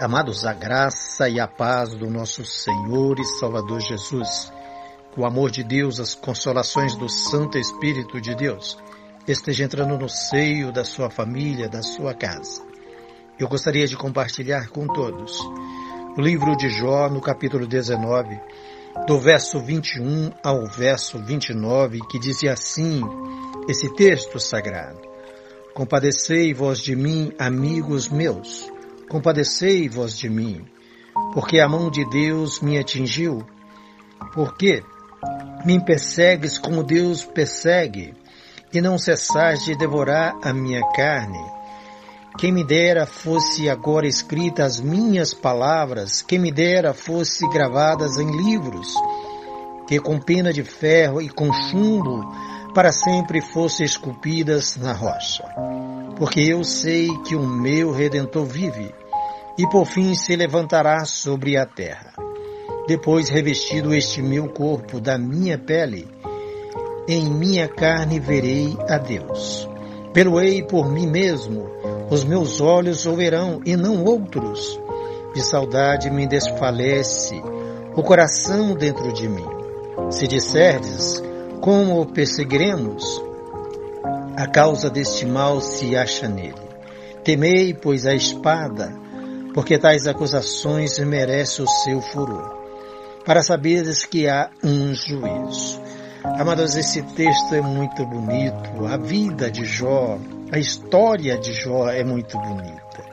Amados, a graça e a paz do nosso Senhor e Salvador Jesus, o amor de Deus, as consolações do Santo Espírito de Deus, esteja entrando no seio da sua família, da sua casa. Eu gostaria de compartilhar com todos o livro de Jó, no capítulo 19, do verso 21 ao verso 29, que dizia assim, esse texto sagrado: Compadecei-vos de mim, amigos meus, compadecei-vos de mim, porque a mão de Deus me atingiu. Porque me persegues como Deus persegue, e não cessais de devorar a minha carne. Quem me dera fosse agora escritas as minhas palavras, quem me dera fosse gravadas em livros, que com pena de ferro e com chumbo para sempre fossem esculpidas na rocha. Porque eu sei que o meu Redentor vive, e por fim se levantará sobre a terra. Depois revestido este meu corpo da minha pele, em minha carne verei a Deus. Peloei por mim mesmo, os meus olhos o verão e não outros. De saudade me desfalece o coração dentro de mim. Se disserdes, como o perseguiremos? A causa deste mal se acha nele. Temei, pois, a espada, porque tais acusações merecem o seu furor, para saberes que há um juízo. Amados, esse texto é muito bonito. A vida de Jó, a história de Jó é muito bonita.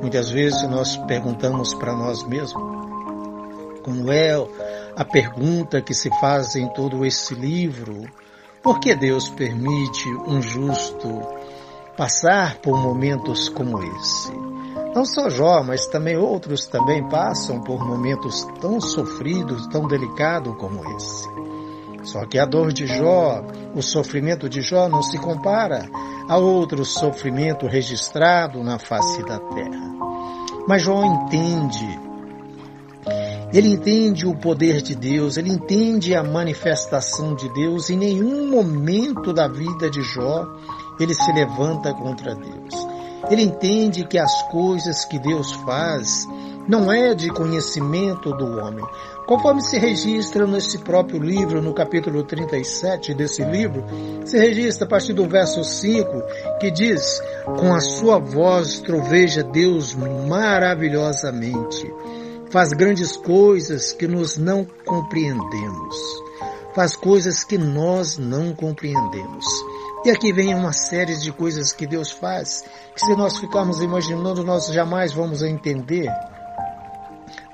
Muitas vezes nós perguntamos para nós mesmos, como é a pergunta que se faz em todo esse livro: por que Deus permite um justo passar por momentos como esse? Não só Jó, mas também outros também passam por momentos tão sofridos, tão delicados como esse. Só que a dor de Jó, o sofrimento de Jó não se compara a outro sofrimento registrado na face da terra. Mas Jó entende ele entende o poder de Deus, ele entende a manifestação de Deus. Em nenhum momento da vida de Jó ele se levanta contra Deus. Ele entende que as coisas que Deus faz não é de conhecimento do homem. Conforme se registra nesse próprio livro, no capítulo 37 desse livro, se registra a partir do verso 5, que diz: Com a sua voz troveja Deus maravilhosamente faz grandes coisas que nós não compreendemos, faz coisas que nós não compreendemos. E aqui vem uma série de coisas que Deus faz, que se nós ficarmos imaginando, nós jamais vamos entender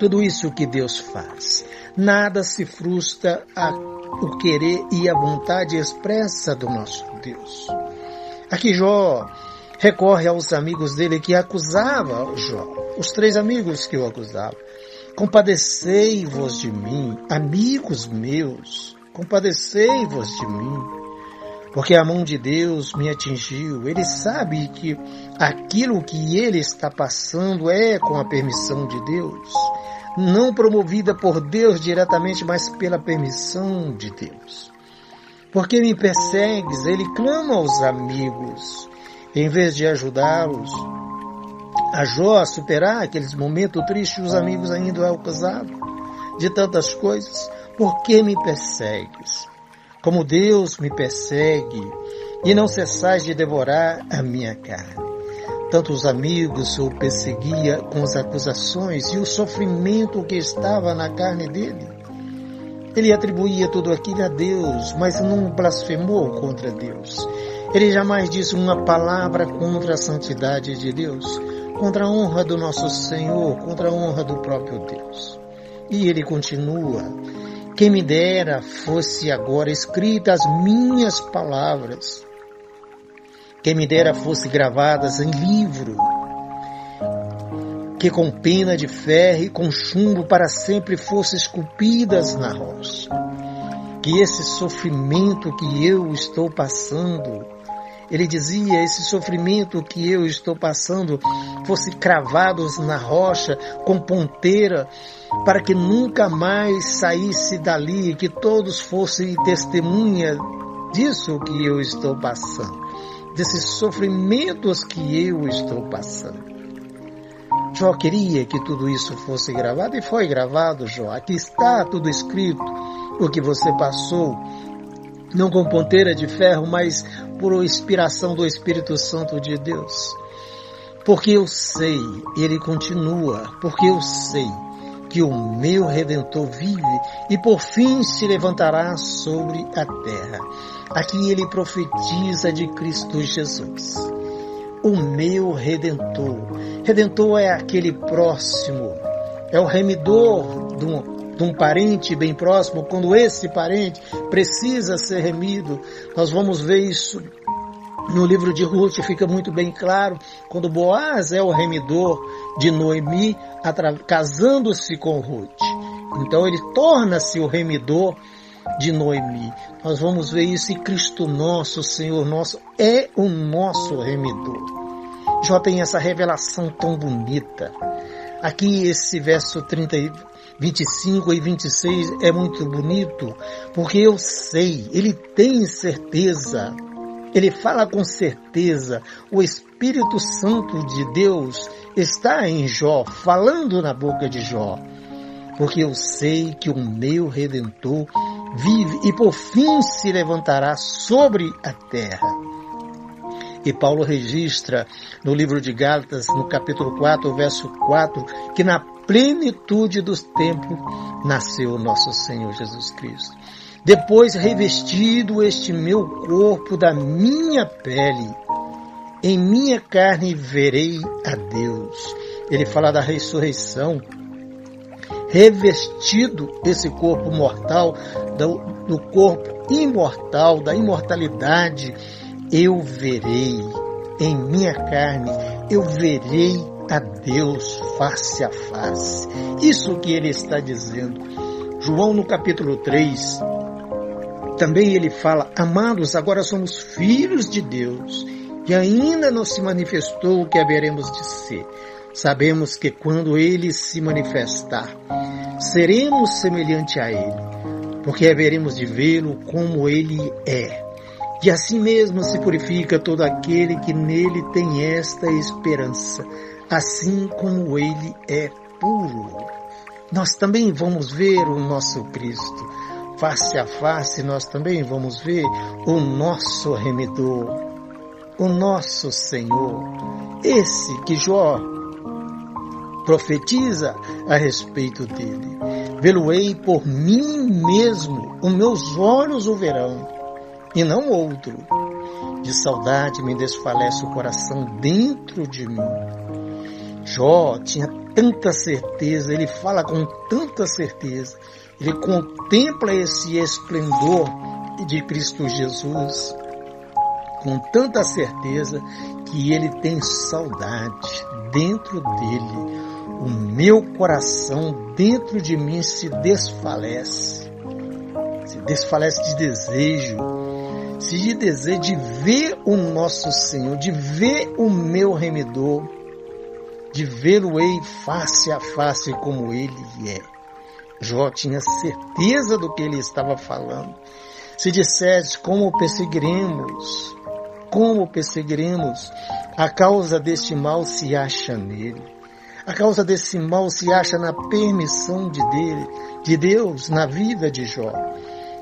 tudo isso que Deus faz. Nada se frustra a o querer e a vontade expressa do nosso Deus. Aqui Jó recorre aos amigos dele que acusavam Jó, os três amigos que o acusavam. Compadecei-vos de mim, amigos meus, compadecei-vos de mim, porque a mão de Deus me atingiu. Ele sabe que aquilo que ele está passando é com a permissão de Deus, não promovida por Deus diretamente, mas pela permissão de Deus. Porque me persegues, ele clama aos amigos, em vez de ajudá-los, a Jó a superar aqueles momentos tristes, os amigos ainda o acusavam de tantas coisas. Por que me persegues? Como Deus me persegue, e não cessais de devorar a minha carne. Tanto os amigos o perseguia com as acusações e o sofrimento que estava na carne dele. Ele atribuía tudo aquilo a Deus, mas não blasfemou contra Deus. Ele jamais disse uma palavra contra a santidade de Deus contra a honra do nosso Senhor, contra a honra do próprio Deus. E ele continua: Quem me dera fosse agora escrita as minhas palavras, quem me dera fosse gravadas em livro, que com pena de ferro e com chumbo para sempre fossem esculpidas na rocha. Que esse sofrimento que eu estou passando, ele dizia: esse sofrimento que eu estou passando fosse cravados na rocha com ponteira, para que nunca mais saísse dali, que todos fossem testemunha disso que eu estou passando, desses sofrimentos que eu estou passando. Jó queria que tudo isso fosse gravado e foi gravado, Jó. Aqui está tudo escrito, o que você passou, não com ponteira de ferro, mas por inspiração do Espírito Santo de Deus. Porque eu sei, ele continua, porque eu sei que o meu Redentor vive e por fim se levantará sobre a terra. Aqui ele profetiza de Cristo Jesus. O meu Redentor. Redentor é aquele próximo, é o remidor de de um parente bem próximo, quando esse parente precisa ser remido. Nós vamos ver isso no livro de Ruth fica muito bem claro quando Boaz é o remidor de Noemi, casando-se com Ruth. Então ele torna-se o remidor de Noemi. Nós vamos ver isso e Cristo nosso, Senhor nosso, é o nosso remidor. Jó tem essa revelação tão bonita. Aqui esse verso 30, 25 e 26 é muito bonito, porque eu sei, ele tem certeza ele fala com certeza, o Espírito Santo de Deus está em Jó, falando na boca de Jó. Porque eu sei que o meu Redentor vive e por fim se levantará sobre a terra. E Paulo registra no livro de Gálatas, no capítulo 4, verso 4, que na plenitude dos tempos nasceu nosso Senhor Jesus Cristo. Depois revestido este meu corpo da minha pele, em minha carne verei a Deus. Ele fala da ressurreição. Revestido esse corpo mortal do, do corpo imortal, da imortalidade, eu verei em minha carne, eu verei a Deus face a face. Isso que ele está dizendo. João no capítulo 3, também ele fala, amados, agora somos filhos de Deus e ainda não se manifestou o que haveremos de ser. Sabemos que quando ele se manifestar, seremos semelhante a ele, porque haveremos de vê-lo como ele é. E assim mesmo se purifica todo aquele que nele tem esta esperança, assim como ele é puro. Nós também vamos ver o nosso Cristo face a face, nós também vamos ver o nosso remedor, o nosso Senhor, esse que Jó profetiza a respeito dele. Vê-lo-ei por mim mesmo, os meus olhos o verão, e não outro. De saudade me desfalece o coração dentro de mim. Jó tinha tanta certeza, ele fala com tanta certeza ele contempla esse esplendor de Cristo Jesus com tanta certeza que ele tem saudade dentro dele. O meu coração dentro de mim se desfalece. Se desfalece de desejo, se de desejo de ver o nosso Senhor, de ver o meu remedor, de vê-lo-ei face a face como ele é. Jó tinha certeza do que ele estava falando. Se dissesse como perseguiremos, como perseguiremos, a causa deste mal se acha nele. A causa desse mal se acha na permissão de, dele, de Deus na vida de Jó.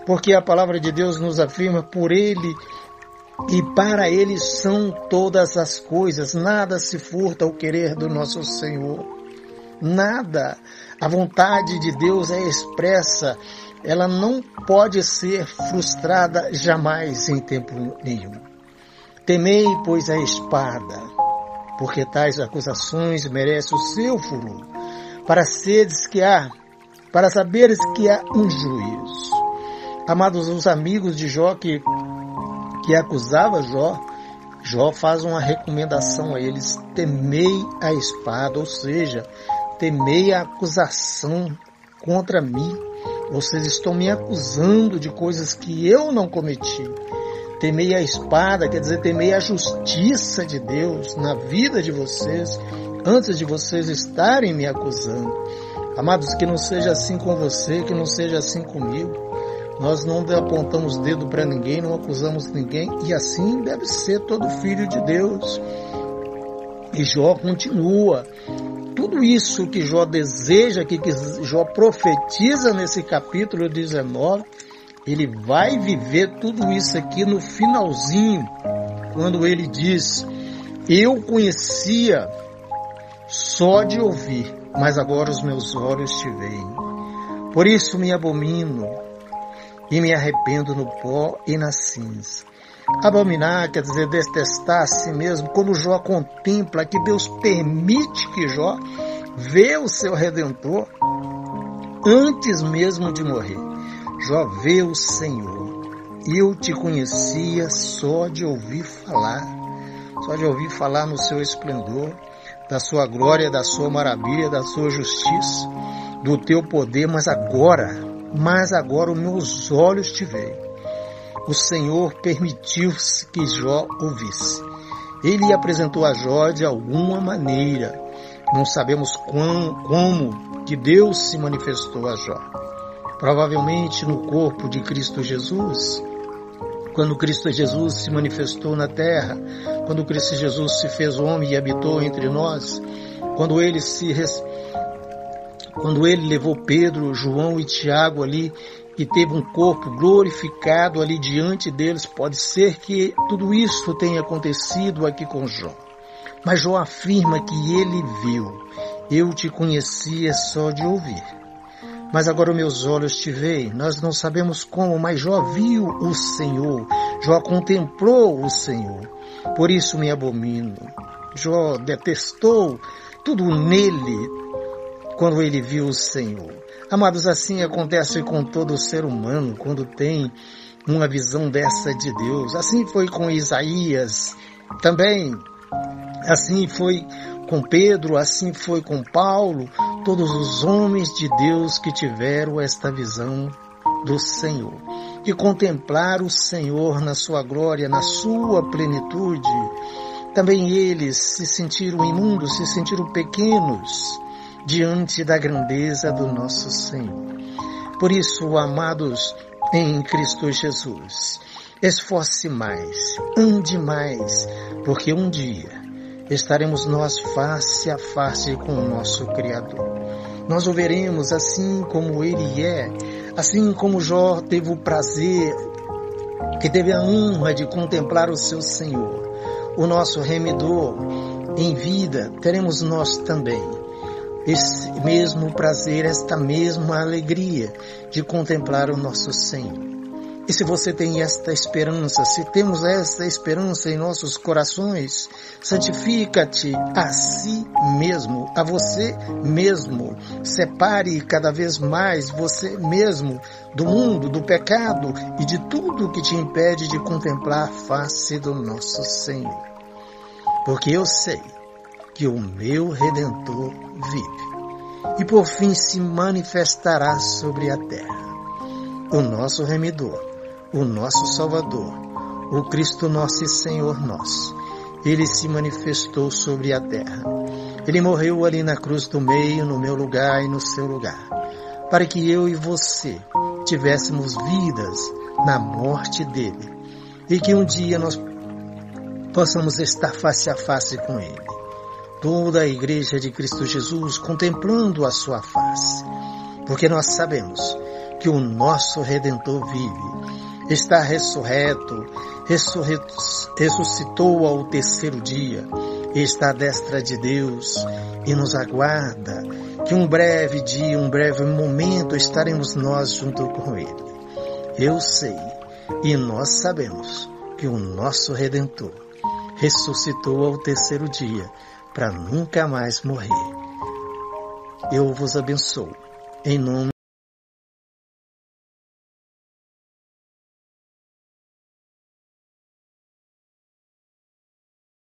Porque a palavra de Deus nos afirma por ele e para ele são todas as coisas, nada se furta ao querer do nosso Senhor. Nada. A vontade de Deus é expressa, ela não pode ser frustrada jamais em tempo nenhum. Temei, pois, a espada, porque tais acusações merecem o seu furor, para seres que há, para saberes que há um juízo. Amados os amigos de Jó que, que acusava Jó, Jó faz uma recomendação a eles: temei a espada, ou seja, temei a acusação contra mim. Vocês estão me acusando de coisas que eu não cometi. Temei a espada, quer dizer, temei a justiça de Deus na vida de vocês, antes de vocês estarem me acusando. Amados, que não seja assim com você, que não seja assim comigo. Nós não apontamos dedo para ninguém, não acusamos ninguém, e assim deve ser todo filho de Deus. E Jó continua tudo isso que Jó deseja, que, Jó profetiza nesse capítulo 19, ele vai viver tudo isso aqui no finalzinho, quando ele diz: Eu conhecia só de ouvir, mas agora os meus olhos te veem. Por isso me abomino e me arrependo no pó e na cinza. Abominar quer dizer detestar a si mesmo. Quando Jó contempla que Deus permite que Jó vê o seu Redentor antes mesmo de morrer. Jó vê o Senhor. Eu te conhecia só de ouvir falar, só de ouvir falar no seu esplendor, da sua glória, da sua maravilha, da sua justiça, do teu poder, mas agora, mas agora os meus olhos te veem o Senhor permitiu que Jó ouvisse. Ele apresentou a Jó de alguma maneira. Não sabemos quão, como que Deus se manifestou a Jó. Provavelmente no corpo de Cristo Jesus, quando Cristo Jesus se manifestou na terra, quando Cristo Jesus se fez homem e habitou entre nós, quando ele se quando ele levou Pedro, João e Tiago ali e teve um corpo glorificado ali diante deles, pode ser que tudo isso tenha acontecido aqui com Jó. Mas Jó afirma que ele viu. Eu te conhecia só de ouvir. Mas agora meus olhos te veem. Nós não sabemos como, mas Jó viu o Senhor. Jó contemplou o Senhor. Por isso me abomino. Jó detestou tudo nele quando ele viu o Senhor. Amados, assim acontece com todo ser humano quando tem uma visão dessa de Deus. Assim foi com Isaías também. Assim foi com Pedro, assim foi com Paulo, todos os homens de Deus que tiveram esta visão do Senhor. E contemplar o Senhor na sua glória, na sua plenitude. Também eles se sentiram imundos, se sentiram pequenos diante da grandeza do nosso Senhor. Por isso, amados em Cristo Jesus, esforce mais, ande mais, porque um dia estaremos nós face a face com o nosso Criador. Nós o veremos assim como Ele é, assim como Jó teve o prazer, que teve a honra de contemplar o seu Senhor, o nosso remedor em vida, teremos nós também esse mesmo prazer, esta mesma alegria de contemplar o nosso Senhor. E se você tem esta esperança, se temos esta esperança em nossos corações, santifica-te a si mesmo, a você mesmo. Separe cada vez mais você mesmo do mundo, do pecado e de tudo que te impede de contemplar a face do nosso Senhor. Porque eu sei que o meu Redentor vive e por fim se manifestará sobre a terra. O nosso remidor, o nosso Salvador, o Cristo nosso e Senhor nosso. Ele se manifestou sobre a terra. Ele morreu ali na cruz do meio, no meu lugar e no seu lugar, para que eu e você tivéssemos vidas na morte dele e que um dia nós possamos estar face a face com ele toda a Igreja de Cristo Jesus contemplando a sua face, porque nós sabemos que o nosso Redentor vive, está ressurreto, ressuscitou ao terceiro dia, está à destra de Deus e nos aguarda que um breve dia, um breve momento estaremos nós junto com Ele. Eu sei e nós sabemos que o nosso Redentor ressuscitou ao terceiro dia para nunca mais morrer. Eu vos abençoo. Em nome